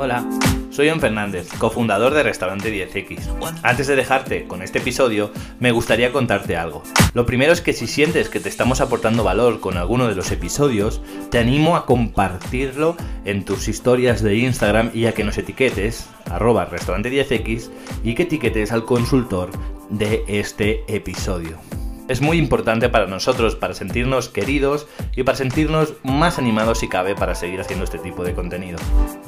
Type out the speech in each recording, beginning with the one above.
Hola, soy John Fernández, cofundador de Restaurante 10X. Antes de dejarte con este episodio, me gustaría contarte algo. Lo primero es que si sientes que te estamos aportando valor con alguno de los episodios, te animo a compartirlo en tus historias de Instagram y a que nos etiquetes, arroba restaurante 10X, y que etiquetes al consultor de este episodio es muy importante para nosotros, para sentirnos queridos y para sentirnos más animados si cabe para seguir haciendo este tipo de contenido.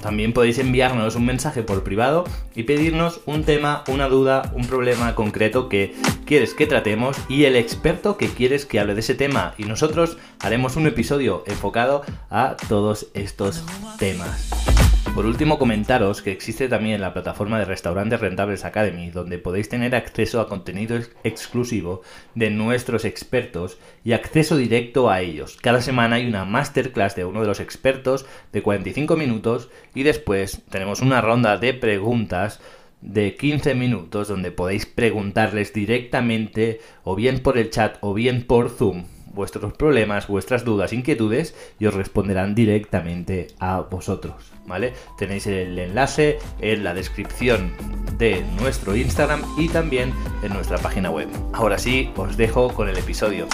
También podéis enviarnos un mensaje por privado y pedirnos un tema, una duda, un problema concreto que quieres que tratemos y el experto que quieres que hable de ese tema y nosotros haremos un episodio enfocado a todos estos temas. Por último, comentaros que existe también la plataforma de Restaurantes Rentables Academy, donde podéis tener acceso a contenido exclusivo de nuestros expertos y acceso directo a ellos. Cada semana hay una masterclass de uno de los expertos de 45 minutos y después tenemos una ronda de preguntas de 15 minutos donde podéis preguntarles directamente o bien por el chat o bien por Zoom vuestros problemas, vuestras dudas, inquietudes y os responderán directamente a vosotros, ¿vale? Tenéis el enlace en la descripción de nuestro Instagram y también en nuestra página web. Ahora sí, os dejo con el episodio.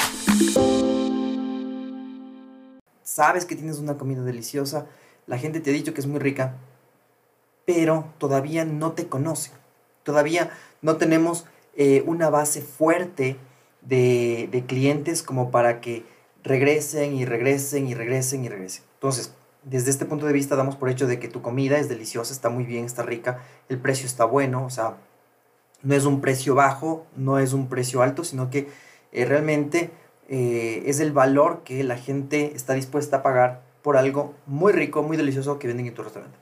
Sabes que tienes una comida deliciosa, la gente te ha dicho que es muy rica, pero todavía no te conoce. Todavía no tenemos eh, una base fuerte de, clientes como para que regresen y regresen y regresen y regresen. Entonces, desde este punto de vista damos por hecho de que tu comida es deliciosa, está muy bien, está rica, el precio está bueno, o sea, no es un precio bajo, no es un precio alto, sino que eh, realmente eh, es el valor que la gente está dispuesta a pagar por algo muy rico, muy delicioso que venden en tu restaurante.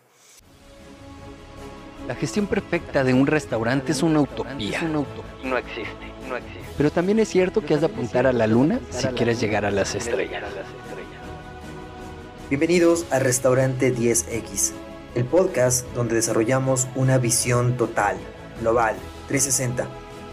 La gestión perfecta de un restaurante es una utopía. Es una utopía. No existe, no existe. Pero también es cierto que has de apuntar a la luna si quieres llegar a las estrellas. Bienvenidos a Restaurante 10X, el podcast donde desarrollamos una visión total, global, 360,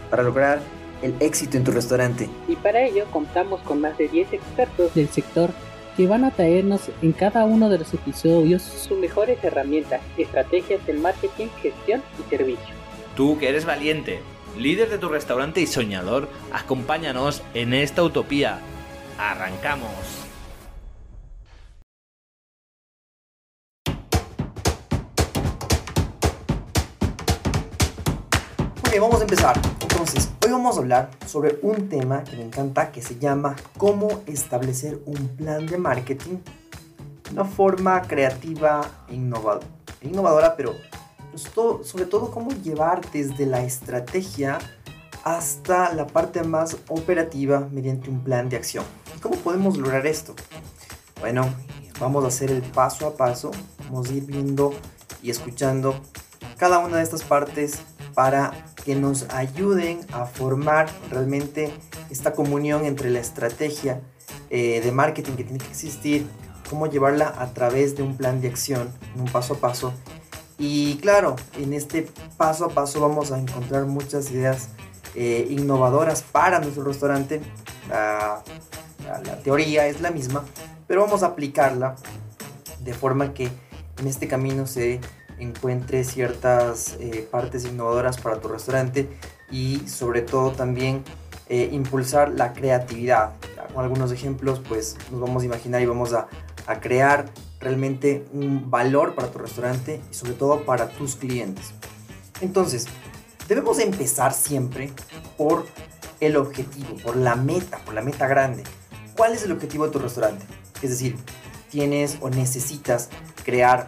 para lograr el éxito en tu restaurante. Y para ello contamos con más de 10 expertos del sector que van a traernos en cada uno de los episodios sus mejores herramientas, estrategias de marketing, gestión y servicio. Tú que eres valiente, líder de tu restaurante y soñador, acompáñanos en esta utopía. ¡Arrancamos! Ok, vamos a empezar. Entonces, hoy vamos a hablar sobre un tema que me encanta que se llama cómo establecer un plan de marketing de una forma creativa e innovadora pero sobre todo cómo llevar desde la estrategia hasta la parte más operativa mediante un plan de acción. ¿Cómo podemos lograr esto? Bueno, vamos a hacer el paso a paso, vamos a ir viendo y escuchando cada una de estas partes para que nos ayuden a formar realmente esta comunión entre la estrategia eh, de marketing que tiene que existir, cómo llevarla a través de un plan de acción, un paso a paso y claro, en este paso a paso vamos a encontrar muchas ideas eh, innovadoras para nuestro restaurante. La, teoría es la misma, pero vamos a aplicarla de forma que en este camino se encuentre ciertas eh, partes innovadoras para tu restaurante y sobre todo también eh, impulsar la creatividad. Con algunos ejemplos pues nos vamos a imaginar y vamos a, a crear realmente un valor para tu restaurante y sobre todo para tus clientes. Entonces, debemos empezar siempre por el objetivo, por la meta, por la meta grande. ¿Cuál es el objetivo de tu restaurante? Es decir, tienes o necesitas crear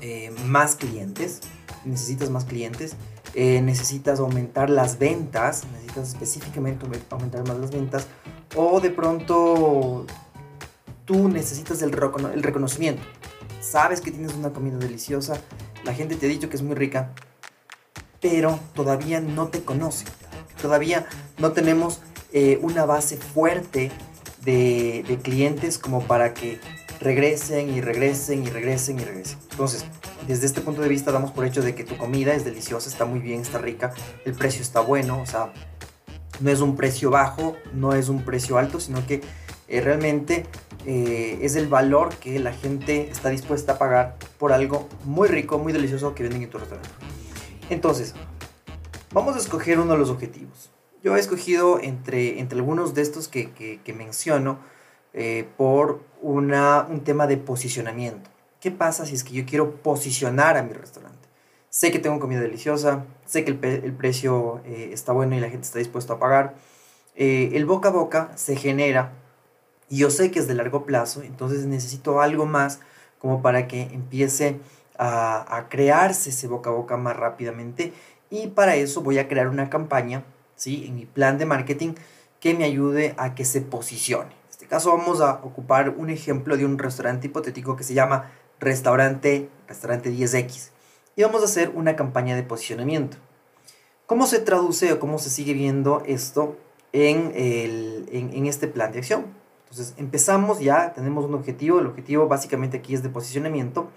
eh, más clientes, necesitas más clientes, eh, necesitas aumentar las ventas, necesitas específicamente aumentar más las ventas, o de pronto tú necesitas el, reconocimiento. Sabes que tienes una comida deliciosa, la gente te ha dicho que es muy rica, pero todavía no te conoce. Todavía no tenemos eh, una base fuerte de, de, clientes como para que regresen y regresen y regresen y regresen. Entonces, desde este punto de vista damos por hecho de que tu comida es deliciosa, está muy bien, está rica, el precio está bueno, o sea, no es un precio bajo, no es un precio alto, sino que eh, realmente eh, es el valor que la gente está dispuesta a pagar por algo muy rico, muy delicioso que venden en tu restaurante. Entonces, vamos a escoger uno de los objetivos. Yo he escogido entre, entre algunos de estos que, menciono eh, por una, un tema de posicionamiento. ¿Qué pasa si es que yo quiero posicionar a mi restaurante? Sé que tengo comida deliciosa, sé que el, el precio eh, está bueno y la gente está dispuesta a pagar. el boca a boca se genera y yo sé que es de largo plazo, entonces necesito algo más como para que empiece a, crearse ese boca a boca más rápidamente. Y para eso voy a crear una campaña, ¿sí? En mi plan de marketing que me ayude a que se posicione. En este caso vamos a ocupar un ejemplo de un restaurante hipotético que se llama Restaurante, Restaurante 10X. Y vamos a hacer una campaña de posicionamiento. ¿Cómo se traduce o cómo se sigue viendo esto en, el, en este plan de acción? Entonces empezamos ya, tenemos un objetivo, el objetivo básicamente aquí es de posicionamiento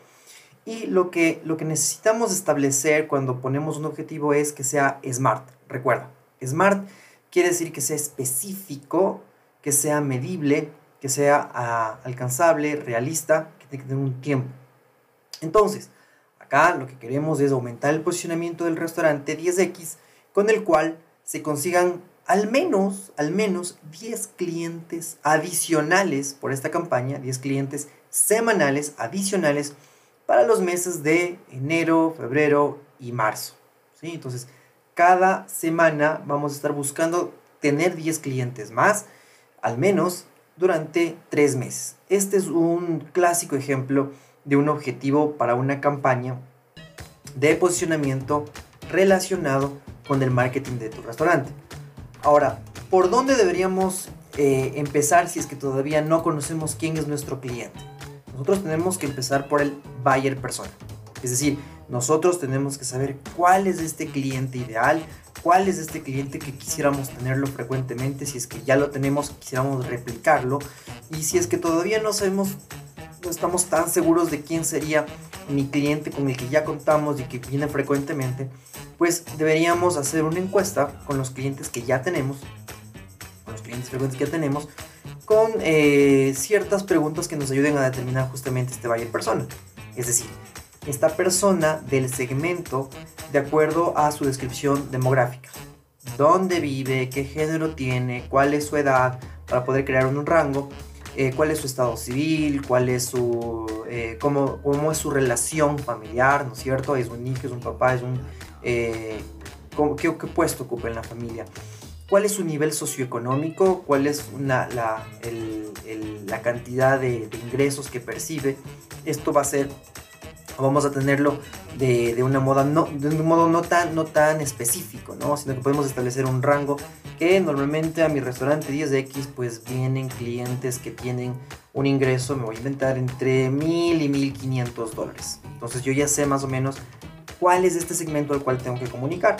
y lo que, lo que necesitamos establecer cuando ponemos un objetivo es que sea SMART. Recuerda, SMART quiere decir que sea específico, que sea medible, que sea ah, alcanzable, realista, que tenga que tener un tiempo. Entonces, acá lo que queremos es aumentar el posicionamiento del restaurante 10X con el cual se consigan al menos, al menos 10 clientes adicionales por esta campaña, 10 clientes semanales adicionales para los meses de enero, febrero y marzo. ¿sí? Entonces, cada semana vamos a estar buscando tener 10 clientes más, al menos durante 3 meses. Este es un clásico ejemplo de un objetivo para una campaña de posicionamiento relacionado con el marketing de tu restaurante. Ahora, ¿por dónde deberíamos eh, empezar si es que todavía no conocemos quién es nuestro cliente? Nosotros tenemos que empezar por el buyer persona. Es decir, nosotros tenemos que saber cuál es este cliente ideal, cuál es este cliente que quisiéramos tenerlo frecuentemente, si es que ya lo tenemos, quisiéramos replicarlo, y si es que todavía no sabemos, no estamos tan seguros de quién sería mi cliente con el que ya contamos y que viene frecuentemente, pues deberíamos hacer una encuesta con los clientes que ya tenemos, con los clientes frecuentes que ya tenemos, con eh, ciertas preguntas que nos ayuden a determinar justamente este buyer persona. Es decir, esta persona del segmento de acuerdo a su descripción demográfica. ¿Dónde vive? ¿Qué género tiene? ¿Cuál es su edad? Para poder crear un rango eh, cuál es su estado civil, cuál es su, eh, cómo, cómo, es su relación familiar, ¿no es cierto? ¿Es un hijo, es un papá, es un... Eh, qué, puesto ocupa en la familia? ¿Cuál es su nivel socioeconómico? ¿Cuál es la, la, cantidad de, de ingresos que percibe? Esto va a ser vamos a tenerlo de, de, una moda no, de un modo no tan, no tan específico, ¿no? sino que podemos establecer un rango que normalmente a mi restaurante 10X pues vienen clientes que tienen un ingreso, me voy a inventar, entre 1000 y 1500 dólares. Entonces yo ya sé más o menos cuál es este segmento al cual tengo que comunicar.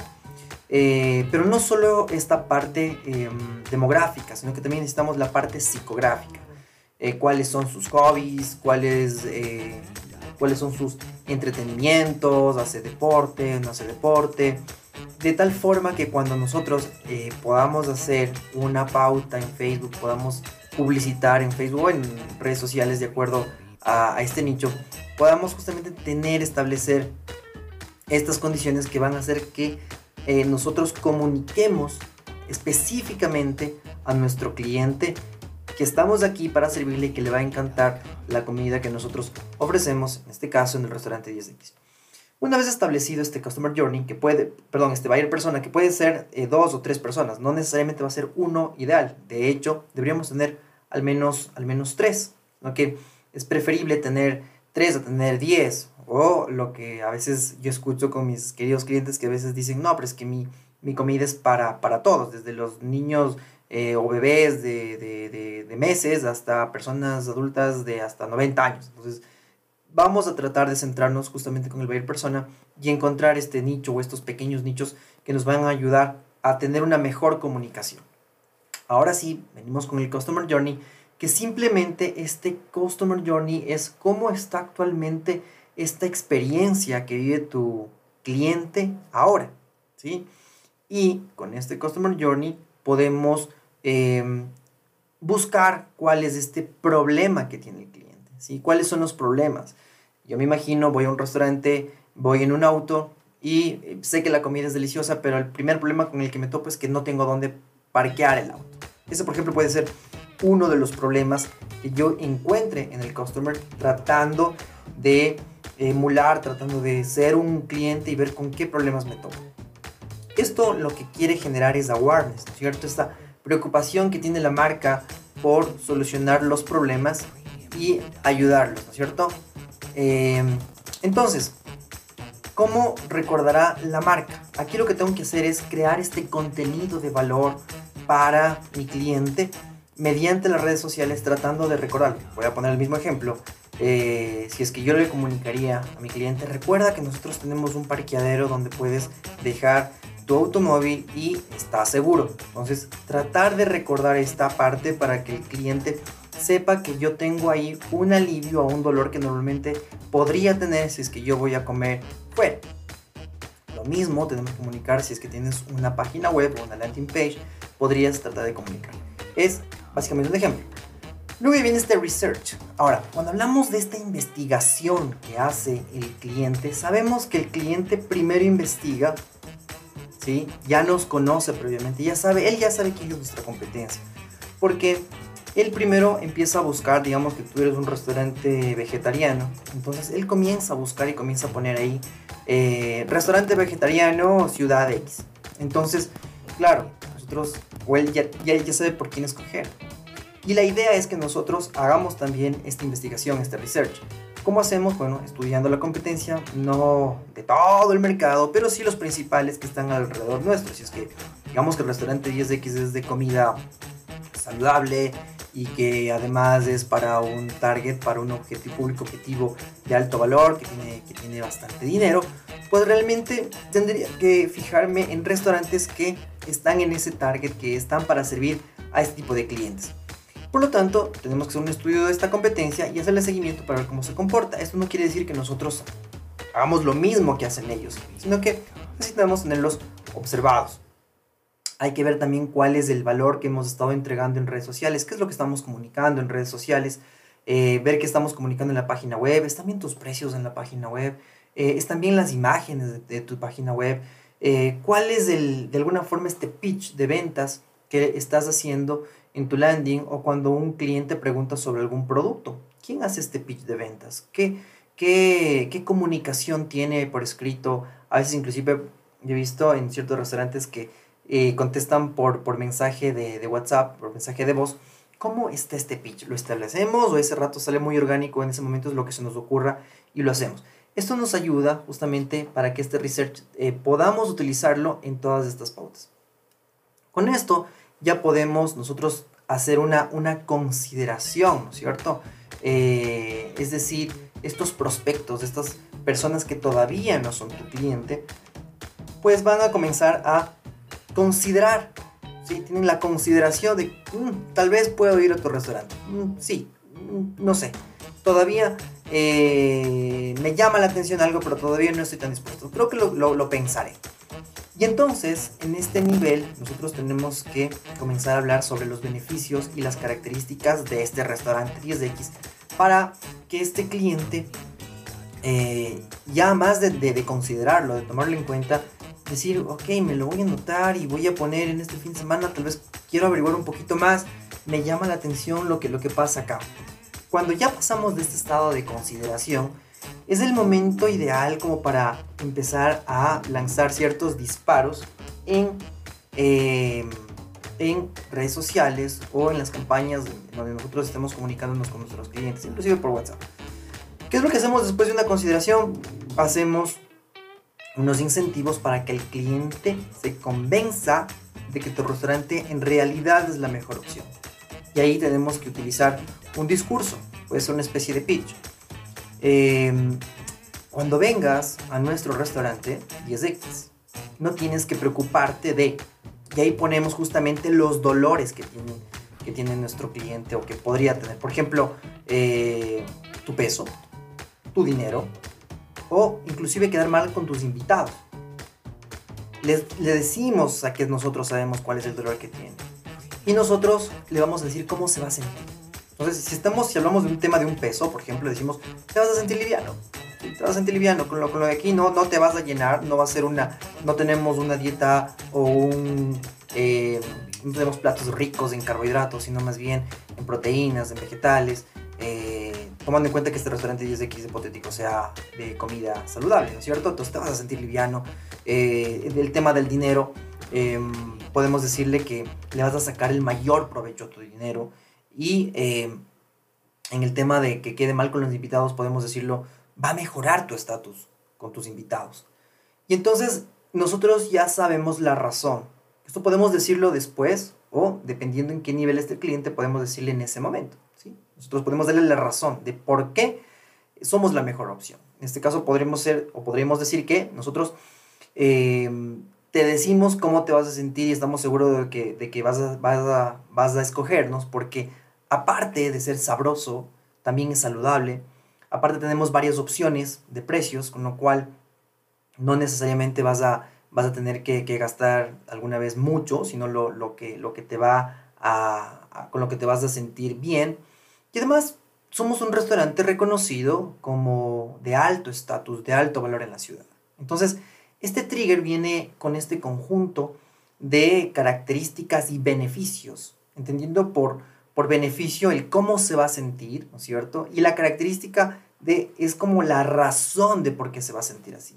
Eh, pero no solo esta parte em, demográfica, sino que también necesitamos la parte psicográfica. Eh, cuáles son sus hobbies, cuáles eh, cuáles son sus entretenimientos, hace deporte, no hace deporte, de tal forma que cuando nosotros eh, podamos hacer una pauta en Facebook, podamos publicitar en Facebook o en redes sociales de acuerdo a, este nicho, podamos justamente tener, establecer estas condiciones que van a hacer que eh, nosotros comuniquemos específicamente a nuestro cliente que estamos aquí para servirle y que le va a encantar la comida que nosotros ofrecemos, en este caso en el restaurante 10X. Una vez establecido este Customer Journey, que puede, perdón, este buyer persona, que puede ser eh, dos o tres personas, no necesariamente va a ser uno ideal. De hecho, deberíamos tener al menos, al menos tres. que Es preferible tener tres a tener diez. O lo que a veces yo escucho con mis queridos clientes que a veces dicen, no, pero es que mi, mi comida es para, para todos, desde los niños eh, o bebés de, de, de, meses hasta personas adultas de hasta 90 años. Entonces, vamos a tratar de centrarnos justamente con el buyer persona y encontrar este nicho o estos pequeños nichos que nos van a ayudar a tener una mejor comunicación. Ahora sí, venimos con el Customer Journey, que simplemente este Customer Journey es cómo está actualmente esta experiencia que vive tu cliente ahora, ¿sí? Y con este Customer Journey podemos Em, buscar cuál es este problema que tiene el cliente, ¿sí? ¿Cuáles son los problemas? Yo me imagino, voy a un restaurante, voy en un auto y eh, sé que la comida es deliciosa, pero el primer problema con el que me topo es que no tengo dónde parquear el auto. Ese, por ejemplo, puede ser uno de los problemas que yo encuentre en el customer tratando de emular, tratando de ser un cliente y ver con qué problemas me topo. Esto lo que quiere generar es awareness, ¿cierto? Esta preocupación que tiene la marca por solucionar los problemas y ayudarlos, ¿no es cierto? Eh, entonces, ¿cómo recordará la marca? Aquí lo que tengo que hacer es crear este contenido de valor para mi cliente mediante las redes sociales tratando de recordar. Voy a poner el mismo ejemplo. Eh, si es que yo le comunicaría a mi cliente, recuerda que nosotros tenemos un parqueadero donde puedes dejar tu automóvil y está seguro. Entonces, tratar de recordar esta parte para que el cliente sepa que yo tengo ahí un alivio a un dolor que normalmente podría tener si es que yo voy a comer fuera. Lo mismo tenemos que comunicar si es que tienes una página web o una landing page, podrías tratar de comunicar. Es básicamente un ejemplo. Luego viene este research. Ahora, cuando hablamos de esta investigación que hace el cliente, sabemos que el cliente primero investiga ¿sí? Ya nos conoce previamente, ya sabe, él ya sabe quién es nuestra competencia. Porque él primero empieza a buscar, digamos que tú eres un restaurante vegetariano, entonces él comienza a buscar y comienza a poner ahí eh, restaurante vegetariano Ciudad X. Entonces, claro, nosotros, o él ya, ya, sabe por quién escoger. Y la idea es que nosotros hagamos también esta investigación, este research. ¿Cómo hacemos? Bueno, estudiando la competencia, no de todo el mercado, pero sí los principales que están alrededor nuestro. Si es que, digamos que el restaurante 10X es de comida saludable y que además es para un target, para un objetivo, público objetivo de alto valor, que tiene, que tiene bastante dinero, pues realmente tendría que fijarme en restaurantes que están en ese target, que están para servir a este tipo de clientes. Por lo tanto, tenemos que hacer un estudio de esta competencia y hacerle seguimiento para ver cómo se comporta. Esto no quiere decir que nosotros hagamos lo mismo que hacen ellos, sino que necesitamos tenerlos observados. Hay que ver también cuál es el valor que hemos estado entregando en redes sociales, qué es lo que estamos comunicando en redes sociales, eh, ver qué estamos comunicando en la página web, es también tus precios en la página web, eh, es también las imágenes de, tu página web, eh, cuál es el, de alguna forma este pitch de ventas que estás haciendo en tu landing o cuando un cliente pregunta sobre algún producto. ¿Quién hace este pitch de ventas? ¿Qué, qué, qué comunicación tiene por escrito? A veces inclusive yo he visto en ciertos restaurantes que eh, contestan por, por mensaje de, de, WhatsApp, por mensaje de voz. ¿Cómo está este pitch? ¿Lo establecemos o ese rato sale muy orgánico? En ese momento es lo que se nos ocurra y lo hacemos. Esto nos ayuda justamente para que este research eh, podamos utilizarlo en todas estas pautas. Con esto ya podemos nosotros hacer una, una consideración, ¿no es cierto? Eh, es decir, estos prospectos, estas personas que todavía no son tu cliente, pues van a comenzar a considerar, ¿sí? Tienen la consideración de, mm, tal vez puedo ir a tu restaurante. Mm, sí, mm, no sé. Todavía eh, me llama la atención algo, pero todavía no estoy tan dispuesto. Creo que lo, pensaré. Y entonces, en este nivel, nosotros tenemos que comenzar a hablar sobre los beneficios y las características de este restaurante 10X para que este cliente, eh, ya más de, considerarlo, de tomarlo en cuenta, decir, ok, me lo voy a anotar y voy a poner en este fin de semana, tal vez quiero averiguar un poquito más, me llama la atención lo que, lo que pasa acá. Cuando ya pasamos de este estado de consideración, es el momento ideal como para empezar a lanzar ciertos disparos en, eh, en redes sociales o en las campañas donde nosotros estemos comunicándonos con nuestros clientes, inclusive por WhatsApp. ¿Qué es lo que hacemos después de una consideración? Hacemos unos incentivos para que el cliente se convenza de que tu restaurante en realidad es la mejor opción. Y ahí tenemos que utilizar un discurso, puede ser una especie de pitch eh, cuando vengas a nuestro restaurante 10X, no tienes que preocuparte de, y ahí ponemos justamente los dolores que tiene, que tiene nuestro cliente o que podría tener. Por ejemplo, eh, tu peso, tu dinero, o inclusive quedar mal con tus invitados. Le, le decimos a que nosotros sabemos cuál es el dolor que tiene. y nosotros le vamos a decir cómo se va a sentir. Entonces, si, estamos, si hablamos de un tema de un peso, por ejemplo, decimos, te vas a sentir liviano. Te vas a sentir liviano con lo, con lo de aquí, no, no te vas a llenar, no va a ser una, no tenemos una dieta o un, eh, no tenemos platos ricos en carbohidratos, sino más bien en proteínas, en vegetales, eh, tomando en cuenta que este restaurante 10X hipotético sea de comida saludable, ¿no es cierto? Entonces te vas a sentir liviano. Eh, el tema del dinero, em, podemos decirle que le vas a sacar el mayor provecho a tu dinero. Y em, en el tema de que quede mal con los invitados, podemos decirlo, va a mejorar tu estatus con tus invitados. Y entonces nosotros ya sabemos la razón. Esto podemos decirlo después o dependiendo en qué nivel esté el cliente, podemos decirle en ese momento. Nosotros podemos darle la razón de por qué somos la mejor opción. En este caso podríamos ser o podríamos decir que nosotros em, te decimos cómo te vas a sentir y estamos seguros de que, de que vas, a, vas, a, vas a escogernos porque aparte de ser sabroso, también es saludable. Aparte tenemos varias opciones de precios, con lo cual no necesariamente vas a, vas a tener que, gastar alguna vez mucho, sino lo, lo, que, lo que te va a, con lo que te vas a sentir bien. Y además somos un restaurante reconocido como de alto estatus, de alto valor en la ciudad. Entonces, este trigger viene con este conjunto de características y beneficios, entendiendo por, por beneficio el cómo se va a sentir, ¿no es cierto? Y la característica de es como la razón de por qué se va a sentir así.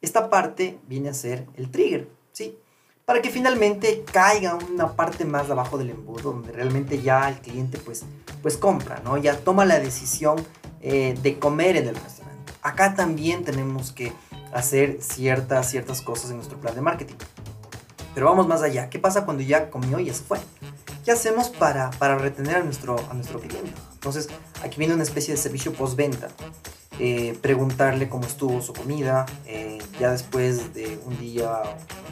Esta parte viene a ser el trigger, ¿sí? Para que finalmente caiga una parte más abajo del embudo, donde realmente ya el cliente pues, pues compra, ¿no? Ya toma la decisión eh, de comer en el restaurante. Acá también tenemos que hacer ciertas, ciertas cosas en nuestro plan de marketing. Pero vamos más allá. ¿Qué pasa cuando ya comió y se fue? ¿Qué hacemos para, para retener a nuestro, a nuestro cliente? Entonces, aquí viene una especie de servicio postventa. Eh, preguntarle cómo estuvo su comida, eh, ya después de un día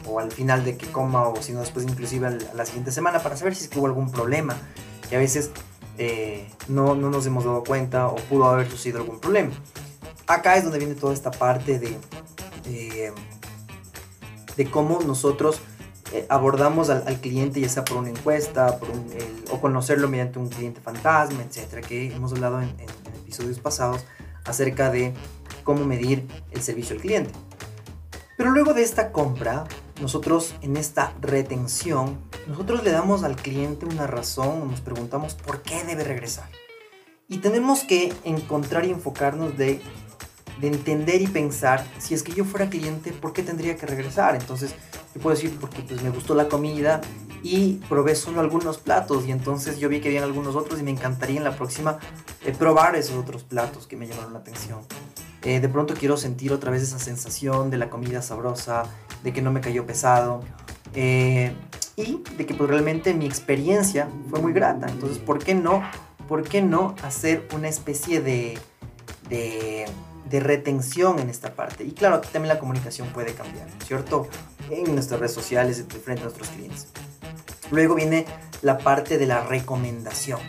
o al final de que coma o si no después inclusive a la siguiente semana para saber si es que hubo algún problema que a veces eh, no, no, nos hemos dado cuenta o pudo haber sucedido algún problema. Acá es donde viene toda esta parte de, de cómo nosotros eh, abordamos al, cliente, ya sea por una encuesta por o conocerlo mediante un cliente fantasma, etcétera, que hemos hablado en, episodios pasados acerca de cómo medir el servicio al cliente. Pero luego de esta compra, nosotros en esta retención, nosotros le damos al cliente una razón, nos preguntamos por qué debe regresar. Y tenemos que encontrar y enfocarnos de de entender y pensar, si es que yo fuera cliente, ¿por qué tendría que regresar? Entonces, yo puedo decir, porque pues me gustó la comida y probé solo algunos platos y entonces yo vi que habían algunos otros y me encantaría en la próxima eh, probar esos otros platos que me llamaron la atención. Eh, de pronto quiero sentir otra vez esa sensación de la comida sabrosa, de que no me cayó pesado eh, y de que pues realmente mi experiencia fue muy grata. Entonces, ¿por qué no? ¿Por qué no hacer una especie de, de retención en esta parte. Y claro, también la comunicación puede cambiar, ¿cierto? En nuestras redes sociales, frente a nuestros clientes. Luego viene la parte de la recomendación.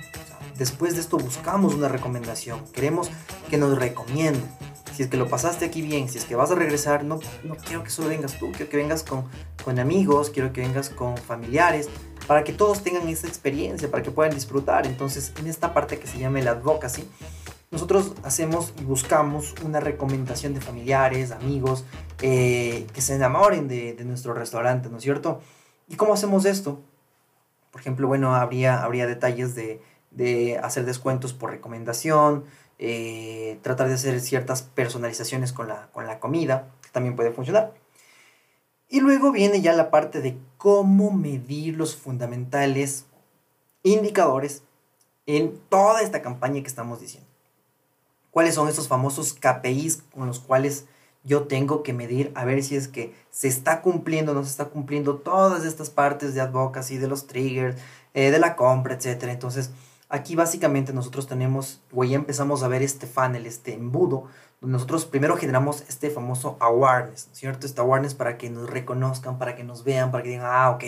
después de esto buscamos una recomendación. Queremos que nos recomienden. Si es que lo pasaste aquí bien, si es que vas a regresar, no, no quiero que solo vengas tú, quiero que vengas con, con amigos, quiero que vengas con familiares, para que todos tengan esa experiencia, para que puedan disfrutar. Entonces, en esta parte que se llama el advocacy, nosotros hacemos y buscamos una recomendación de familiares, amigos, eh, que se enamoren de, nuestro restaurante, ¿no es cierto? ¿Y cómo hacemos esto? Por ejemplo, bueno, habría, habría detalles de, hacer descuentos por recomendación, eh, tratar de hacer ciertas personalizaciones con la, con la comida, también puede funcionar. Y luego viene ya la parte de cómo medir los fundamentales indicadores en toda esta campaña que estamos diciendo cuáles son esos famosos KPIs con los cuales yo tengo que medir a ver si es que se está cumpliendo o no se está cumpliendo todas estas partes de advocacy, de los triggers, eh, de la compra, etc. Entonces, aquí básicamente nosotros tenemos, o ya empezamos a ver este funnel, este embudo, donde nosotros primero generamos este famoso awareness, ¿cierto? Este awareness para que nos reconozcan, para que nos vean, para que digan, ah, ok,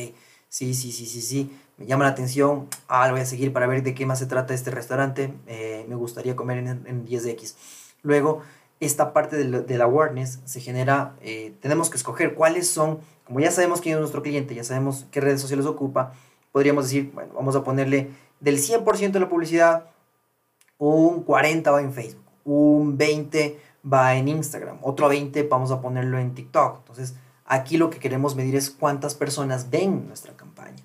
sí, sí, sí, sí, sí, me llama la atención, ah, lo voy a seguir para ver de qué más se trata este restaurante, eh, me gustaría comer en, en 10X. Luego, esta parte del, awareness se genera, eh, tenemos que escoger cuáles son, como ya sabemos quién es nuestro cliente, ya sabemos qué redes sociales ocupa, podríamos decir, bueno, vamos a ponerle del 100% de la publicidad, un 40 va en Facebook, un 20 va en Instagram, otro 20 vamos a ponerlo en TikTok. Entonces, aquí lo que queremos medir es cuántas personas ven nuestra campaña.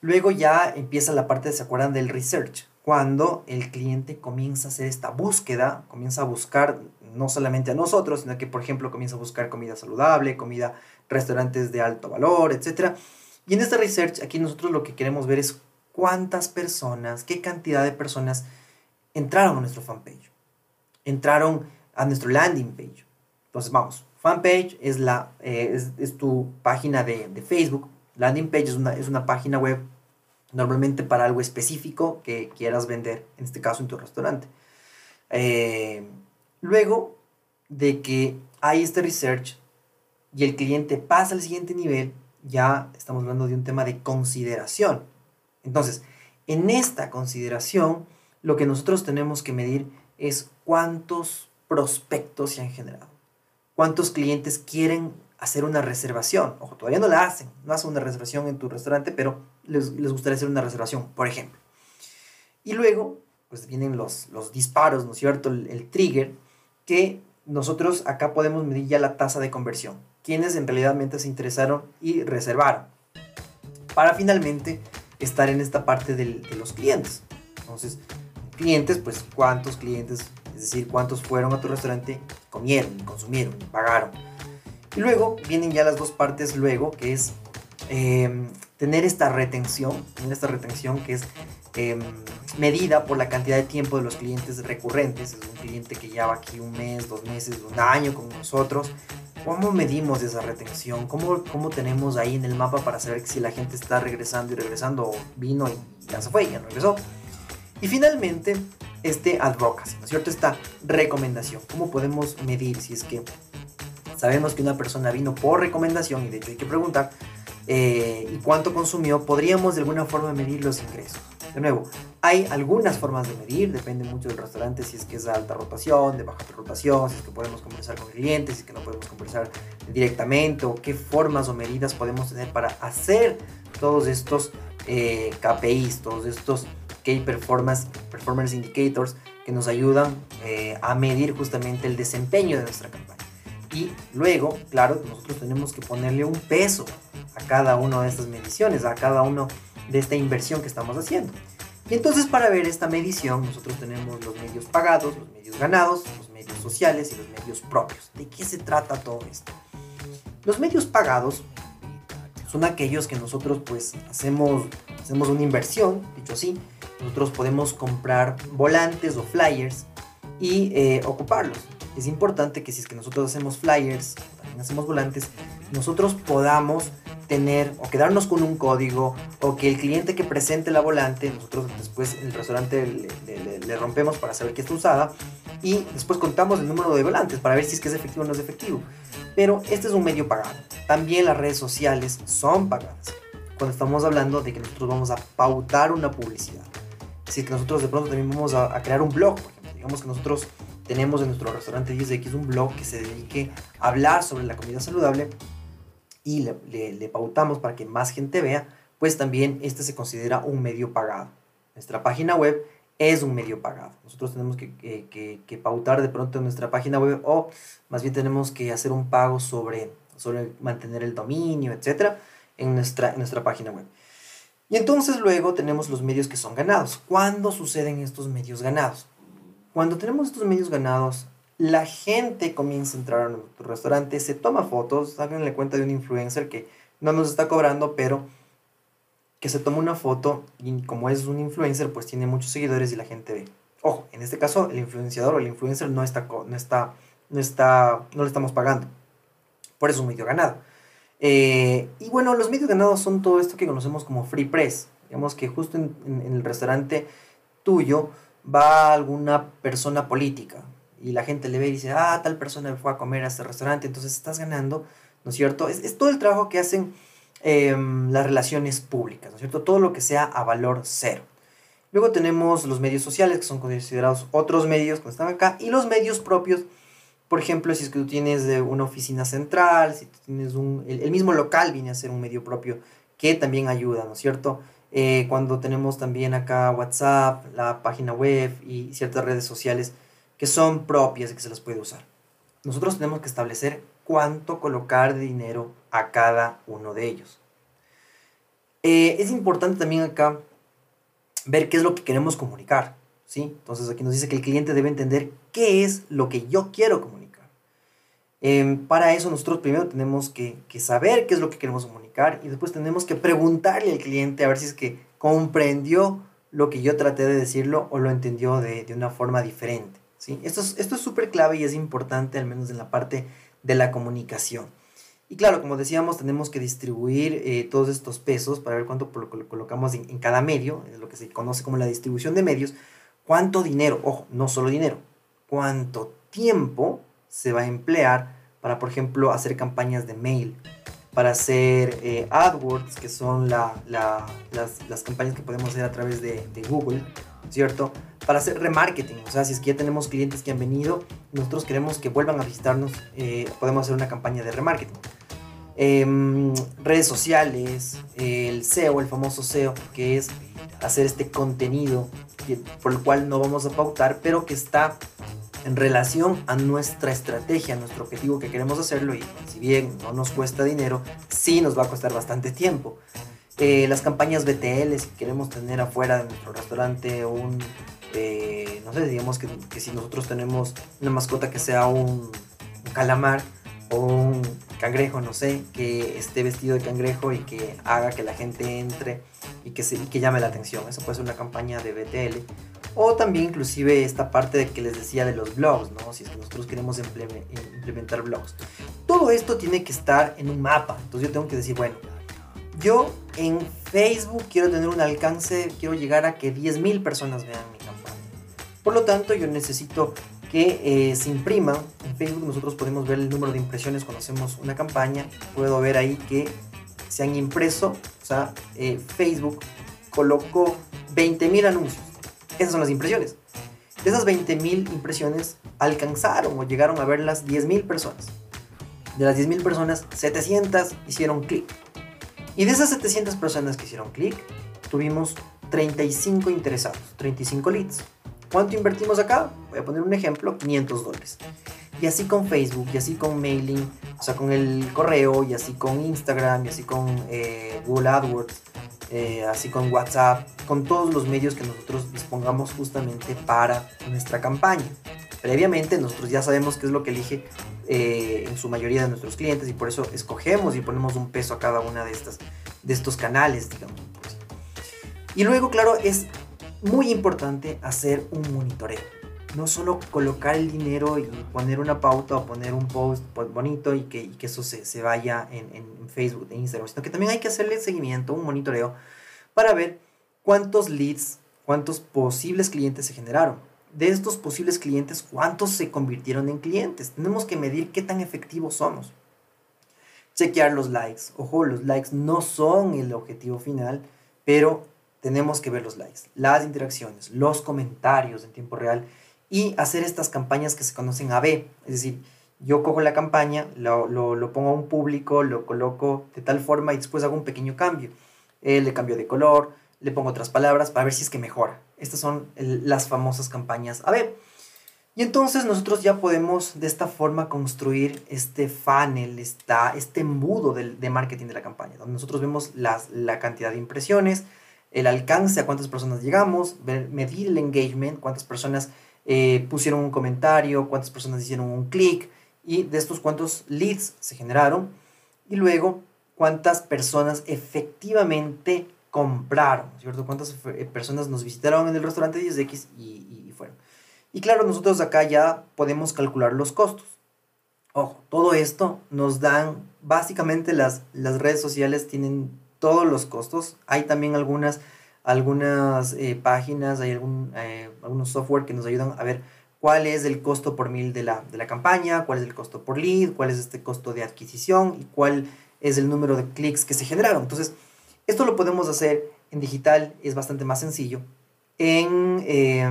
Luego ya empieza la parte, ¿se acuerdan del research? Cuando el cliente comienza a hacer esta búsqueda, comienza a buscar no solamente a nosotros, sino que, por ejemplo, comienza a buscar comida saludable, comida, restaurantes de alto valor, etc. Y en este research, aquí nosotros lo que queremos ver es cuántas personas, qué cantidad de personas entraron a nuestro fanpage, entraron a nuestro landing page. Entonces, vamos, fanpage es, la, eh, es, tu página de, de, Facebook, landing page es una, es una página web normalmente para algo específico que quieras vender, en este caso en tu restaurante. Eh, Luego de que hay este research y el cliente pasa al siguiente nivel, ya estamos hablando de un tema de consideración. Entonces, en esta consideración, lo que nosotros tenemos que medir es cuántos prospectos se han generado, cuántos clientes quieren hacer una reservación. Ojo, todavía no la hacen, no hacen una reservación en tu restaurante, pero les, gustaría hacer una reservación, por ejemplo. Y luego, pues vienen los, los disparos, ¿no es cierto? el trigger que nosotros acá podemos medir ya la tasa de conversión. Quienes en realidad se interesaron y reservaron. Para finalmente estar en esta parte de los clientes. Entonces, clientes, pues cuántos clientes, es decir, cuántos fueron a tu restaurante, comieron, consumieron, pagaron. Y luego vienen ya las dos partes luego, que es em, tener esta retención, tener esta retención que es em, medida por la cantidad de tiempo de los clientes recurrentes. Es un cliente que lleva aquí un mes, dos meses, un año con nosotros. ¿Cómo medimos esa retención? ¿Cómo, ¿Cómo tenemos ahí en el mapa para saber si la gente está regresando y regresando o vino y ya se fue, ya no regresó? Y finalmente, este advocacy, ¿no es cierto? Esta recomendación. ¿Cómo podemos medir si es que sabemos que una persona vino por recomendación y de hecho hay que preguntar eh, y cuánto consumió? Podríamos de alguna forma medir los ingresos. De nuevo, hay algunas formas de medir, depende mucho del restaurante, si es que es de alta rotación, de baja rotación, si es que podemos conversar con clientes, si es que no podemos conversar directamente, o qué formas o medidas podemos tener para hacer todos estos eh, KPIs, todos estos Key Performance, Performance Indicators que nos ayudan eh, a medir justamente el desempeño de nuestra campaña. Y luego, claro, nosotros tenemos que ponerle un peso a cada una de estas mediciones, a cada uno de esta inversión que estamos haciendo. Y entonces para ver esta medición nosotros tenemos los medios pagados, los medios ganados, los medios sociales y los medios propios. ¿De qué se trata todo esto? Los medios pagados son aquellos que nosotros pues hacemos, hacemos una inversión, dicho así, nosotros podemos comprar volantes o flyers y eh, ocuparlos. Es importante que si es que nosotros hacemos flyers, también hacemos volantes, nosotros podamos tener o quedarnos con un código o que el cliente que presente la volante, nosotros después en el restaurante le, rompemos para saber que está usada y después contamos el número de volantes para ver si es que es efectivo o no es efectivo. Pero este es un medio pagado. También las redes sociales son pagadas. Cuando estamos hablando de que nosotros vamos a pautar una publicidad. Si que nosotros de pronto también vamos a, crear un blog, por ejemplo. Digamos que nosotros tenemos en nuestro restaurante 10X un blog que se dedique a hablar sobre la comida saludable y le, pautamos para que más gente vea, pues también este se considera un medio pagado. Nuestra página web es un medio pagado. Nosotros tenemos que, pautar de pronto nuestra página web o más bien tenemos que hacer un pago sobre, sobre mantener el dominio, etcétera, en nuestra, en nuestra página web. Y entonces luego tenemos los medios que son ganados. ¿Cuándo suceden estos medios ganados? Cuando tenemos estos medios ganados, la gente comienza a entrar a nuestro restaurante, se toma fotos, háganle cuenta de un influencer que no nos está cobrando, pero que se toma una foto y como es un influencer, pues tiene muchos seguidores y la gente ve. Ojo, en este caso el influenciador o el influencer no está, no está, no está, no le estamos pagando. Por eso es un medio ganado. Eh, y bueno, los medios ganados son todo esto que conocemos como free press. Digamos que justo en el restaurante tuyo va alguna persona política, y la gente le ve y dice, ah, tal persona fue a comer a este restaurante, entonces estás ganando, ¿no es cierto? Es, todo el trabajo que hacen em, las relaciones públicas, ¿no es cierto? Todo lo que sea a valor cero. Luego tenemos los medios sociales, que son considerados otros medios que están acá, y los medios propios, por ejemplo, si es que tú tienes de una oficina central, si tú tienes un, el, mismo local viene a ser un medio propio que también ayuda, ¿no es cierto? eh, cuando tenemos también acá WhatsApp, la página web y ciertas redes sociales que son propias y que se las puede usar. Nosotros tenemos que establecer cuánto colocar de dinero a cada uno de ellos. Eh, es importante también acá ver qué es lo que queremos comunicar. ¿sí? Entonces aquí nos dice que el cliente debe entender qué es lo que yo quiero comunicar. Em, para eso nosotros primero tenemos que, que, saber qué es lo que queremos comunicar y después tenemos que preguntarle al cliente a ver si es que comprendió lo que yo traté de decirlo o lo entendió de, de una forma diferente. ¿Sí? Esto es súper clave y es importante al menos en la parte de la comunicación. Y claro, como decíamos, tenemos que distribuir eh, todos estos pesos para ver cuánto colocamos en, en, cada medio, lo que se conoce como la distribución de medios, cuánto dinero, ojo, no solo dinero, cuánto tiempo se va a emplear para, por ejemplo, hacer campañas de mail, para hacer eh, AdWords, que son la, la, las, las, campañas que podemos hacer a través de, de, Google, ¿cierto? Para hacer remarketing, o sea, si es que ya tenemos clientes que han venido, nosotros queremos que vuelvan a visitarnos, eh, podemos hacer una campaña de remarketing. Eh, redes sociales, el SEO, el famoso SEO, que es hacer este contenido por el cual no vamos a pautar, pero que está en relación a nuestra estrategia, a nuestro objetivo que queremos hacerlo y si bien no nos cuesta dinero, sí nos va a costar bastante tiempo. Eh, las campañas BTL, si queremos tener afuera de nuestro restaurante un, eh, no sé, digamos que, que, si nosotros tenemos una mascota que sea un, un calamar o un cangrejo, no sé, que esté vestido de cangrejo y que haga que la gente entre y que, se, y que llame la atención. Eso puede ser una campaña de BTL. O también inclusive esta parte de que les decía de los blogs, ¿no? Si es que nosotros queremos implementar blogs. Todo esto tiene que estar en un mapa. Entonces yo tengo que decir, bueno, yo en Facebook quiero tener un alcance, quiero llegar a que 10.000 personas vean mi campaña. Por lo tanto, yo necesito que eh, se imprima. En Facebook nosotros podemos ver el número de impresiones cuando hacemos una campaña. Puedo ver ahí que se han impreso, o sea, eh, Facebook colocó 20.000 anuncios. Esas son las impresiones. De esas 20.000 impresiones alcanzaron o llegaron a verlas 10.000 personas. De las 10.000 personas, 700 hicieron clic. Y de esas 700 personas que hicieron clic, tuvimos 35 interesados, 35 leads. ¿Cuánto invertimos acá? Voy a poner un ejemplo, 500 dólares. Y así con Facebook, y así con mailing, o sea, con el correo, y así con Instagram, y así con eh, Google AdWords, eh, así con WhatsApp, con todos los medios que nosotros dispongamos justamente para nuestra campaña. Previamente nosotros ya sabemos qué es lo que elige eh, en su mayoría de nuestros clientes y por eso escogemos y ponemos un peso a cada una de, estas, de estos canales, digamos. Y luego, claro, es muy importante hacer un monitoreo. No solo colocar el dinero y poner una pauta o poner un post bonito y que, y que eso se, se vaya en, en, Facebook, en Instagram, sino que también hay que hacerle seguimiento, un monitoreo, para ver cuántos leads, cuántos posibles clientes se generaron. De estos posibles clientes, cuántos se convirtieron en clientes. Tenemos que medir qué tan efectivos somos. Chequear los likes. Ojo, los likes no son el objetivo final, pero tenemos que ver los likes, las interacciones, los comentarios en tiempo real y hacer estas campañas que se conocen A-B. Es decir, yo cojo la campaña, lo, lo, pongo a un público, lo coloco de tal forma y después hago un pequeño cambio. Eh, le cambio de color, le pongo otras palabras para ver si es que mejora. Estas son las famosas campañas A-B. Y entonces nosotros ya podemos de esta forma construir este funnel, esta, este embudo de, de marketing de la campaña, donde nosotros vemos las, la cantidad de impresiones, el alcance, a cuántas personas llegamos, ver, medir el engagement, cuántas personas eh, pusieron un comentario, cuántas personas hicieron un clic y de estos cuántos leads se generaron y luego cuántas personas efectivamente compraron, ¿cierto? Cuántas eh, personas nos visitaron en el restaurante 10X y, y, fueron. Y claro, nosotros acá ya podemos calcular los costos. Ojo, todo esto nos dan, básicamente las, las redes sociales tienen todos los costos. Hay también algunas, algunas eh, páginas, hay algún, eh, algunos software que nos ayudan a ver cuál es el costo por mil de la, de la campaña, cuál es el costo por lead, cuál es este costo de adquisición y cuál es el número de clics que se generaron. Entonces, esto lo podemos hacer en digital, es bastante más sencillo. En, eh,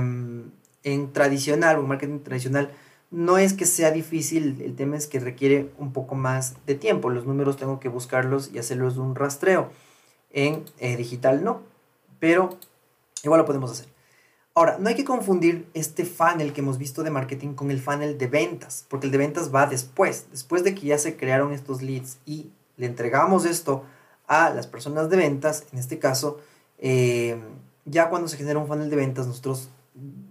en tradicional o marketing tradicional, no es que sea difícil, el tema es que requiere un poco más de tiempo. Los números tengo que buscarlos y hacerlos de un rastreo. En eh, digital no. pero igual lo podemos hacer. Ahora, no hay que confundir este funnel que hemos visto de marketing con el funnel de ventas, porque el de ventas va después, después de que ya se crearon estos leads y le entregamos esto a las personas de ventas, en este caso, eh, ya cuando se genera un funnel de ventas, nosotros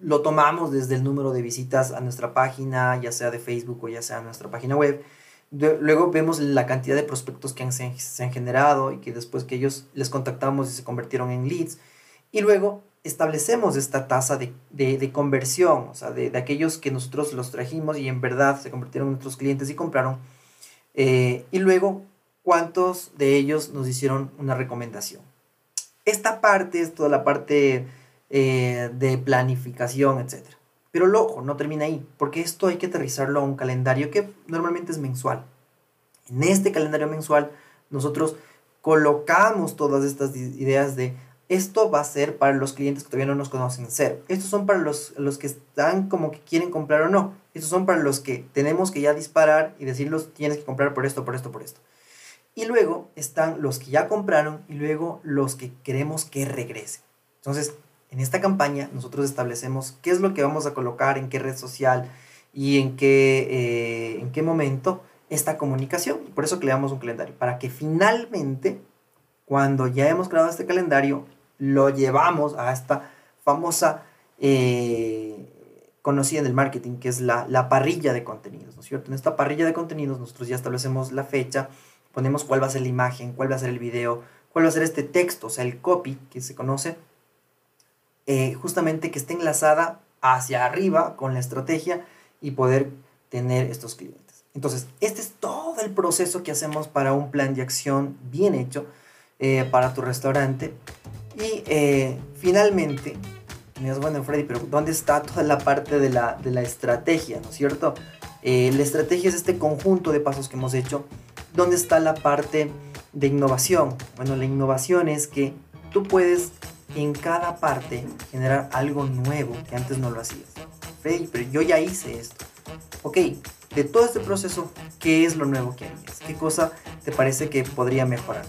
lo tomamos desde el número de visitas a nuestra página, ya sea de Facebook o ya sea a nuestra página web. luego vemos la cantidad de prospectos que se, han generado y que después que ellos les contactamos y se convirtieron en leads. Y luego establecemos esta tasa de, de, conversión, o sea, de, de, aquellos que nosotros los trajimos y en verdad se convirtieron en nuestros clientes y compraron. Eh, y luego, cuántos de ellos nos hicieron una recomendación. Esta parte es toda la parte eh, de planificación, etc. Pero el ojo, no termina ahí, porque esto hay que aterrizarlo a un calendario que normalmente es mensual. En este calendario mensual, nosotros colocamos todas estas ideas de esto va a ser para los clientes que todavía no nos conocen cero. Estos son para los, los que están como que quieren comprar o no. Estos son para los que tenemos que ya disparar y decirlos tienes que comprar por esto, por esto, por esto. Y luego están los que ya compraron y luego los que queremos que regresen. Entonces, en esta campaña nosotros establecemos qué es lo que vamos a colocar en qué red social y en qué, eh, en qué momento esta comunicación. Por eso creamos un calendario, para que finalmente, cuando ya hemos creado este calendario, lo llevamos a esta famosa eh, conocida en el marketing, que es la, la, parrilla de contenidos, ¿no es cierto? En esta parrilla de contenidos nosotros ya establecemos la fecha, ponemos cuál va a ser la imagen, cuál va a ser el video, cuál va a ser este texto, o sea, el copy que se conoce, eh, justamente que esté enlazada hacia arriba con la estrategia y poder tener estos clientes. Entonces, este es todo el proceso que hacemos para un plan de acción bien hecho eh, para tu restaurante y eh, finalmente, me dices, bueno, Freddy, pero ¿dónde está toda la parte de la, de la estrategia, ¿no es cierto? Eh, la estrategia es este conjunto de pasos que hemos hecho. ¿Dónde está la parte de innovación? Bueno, la innovación es que tú puedes en cada parte generar algo nuevo que antes no lo hacías. Freddy, pero yo ya hice esto. Ok, de todo este proceso, ¿qué es lo nuevo que harías? ¿Qué cosa te parece que podría mejorar?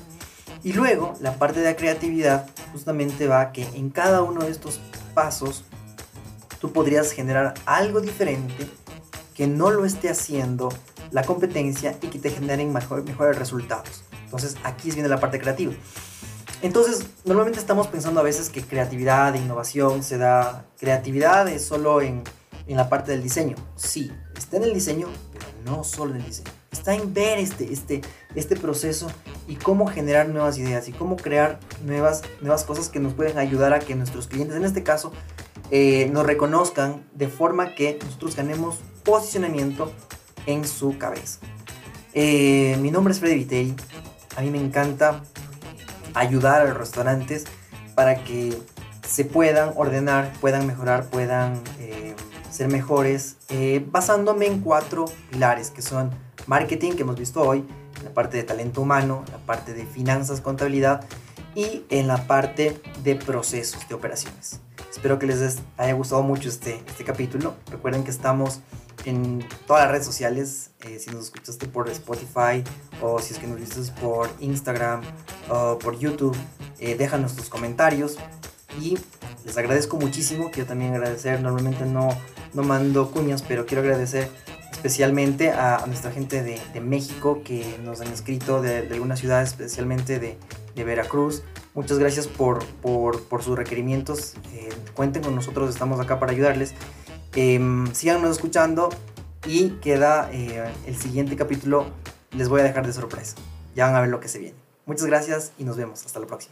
Y luego, la parte de la creatividad justamente va a que en cada uno de estos pasos tú podrías generar algo diferente que no lo esté haciendo la competencia y que te generen mejor, mejores resultados. Entonces aquí viene la parte creativa. Entonces, normalmente estamos pensando a veces que creatividad e innovación se da... Creatividad es solo en, en la parte del diseño. Sí, está en el diseño, pero no solo en el diseño está en ver este, este, este proceso y cómo generar nuevas ideas y cómo crear nuevas, nuevas cosas que nos pueden ayudar a que nuestros clientes, en este caso, eh, nos reconozcan de forma que nosotros ganemos posicionamiento en su cabeza. Eh, mi nombre es Freddy Viteri. A mí me encanta ayudar a los restaurantes para que se puedan ordenar, puedan mejorar, puedan eh, ser mejores, basándome en cuatro pilares que son marketing que hemos visto hoy, la parte de talento humano, la parte de finanzas, contabilidad y en la parte de procesos de operaciones. Espero que les haya gustado mucho este, este capítulo. Recuerden que estamos en todas las redes sociales. Eh, si nos escuchaste por Spotify o si es que nos viste por Instagram o por YouTube, eh, déjanos tus comentarios. Y les agradezco muchísimo. Quiero también agradecer. Normalmente no, no mando cuñas, pero quiero agradecer especialmente a, nuestra gente de, de, México que nos han escrito de, de algunas ciudades, especialmente de, de Veracruz. Muchas gracias por, por, por sus requerimientos. Eh, cuenten con nosotros, estamos acá para ayudarles. Eh, síganos escuchando y queda eh, el siguiente capítulo. Les voy a dejar de sorpresa. Ya van a ver lo que se viene. Muchas gracias y nos vemos. Hasta la próxima.